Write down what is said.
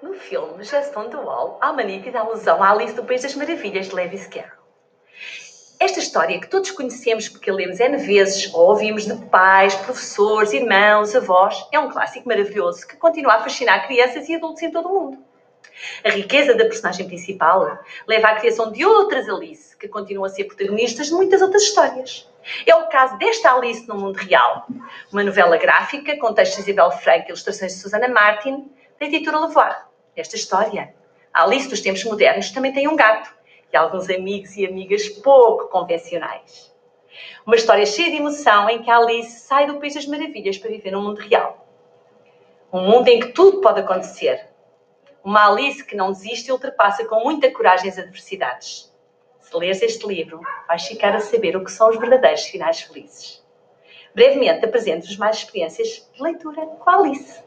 No filme on the Wall, há uma nítida alusão à Alice do País das Maravilhas de Lewis Carroll. Esta história que todos conhecemos porque lemos N vezes ou ouvimos de pais, professores, irmãos, avós, é um clássico maravilhoso que continua a fascinar crianças e adultos em todo o mundo. A riqueza da personagem principal leva à criação de outras Alice, que continuam a ser protagonistas de muitas outras histórias. É o caso desta Alice no Mundo Real, uma novela gráfica com textos de Isabel Franco e ilustrações de Susana Martin, da editora Levoir. Esta história, a Alice dos tempos modernos, também tem um gato e alguns amigos e amigas pouco convencionais. Uma história cheia de emoção em que a Alice sai do País das Maravilhas para viver no mundo real. Um mundo em que tudo pode acontecer. Uma Alice que não desiste e ultrapassa com muita coragem as adversidades. Se lês este livro, vais ficar a saber o que são os verdadeiros finais felizes. Brevemente apresento-vos mais experiências de leitura com a Alice.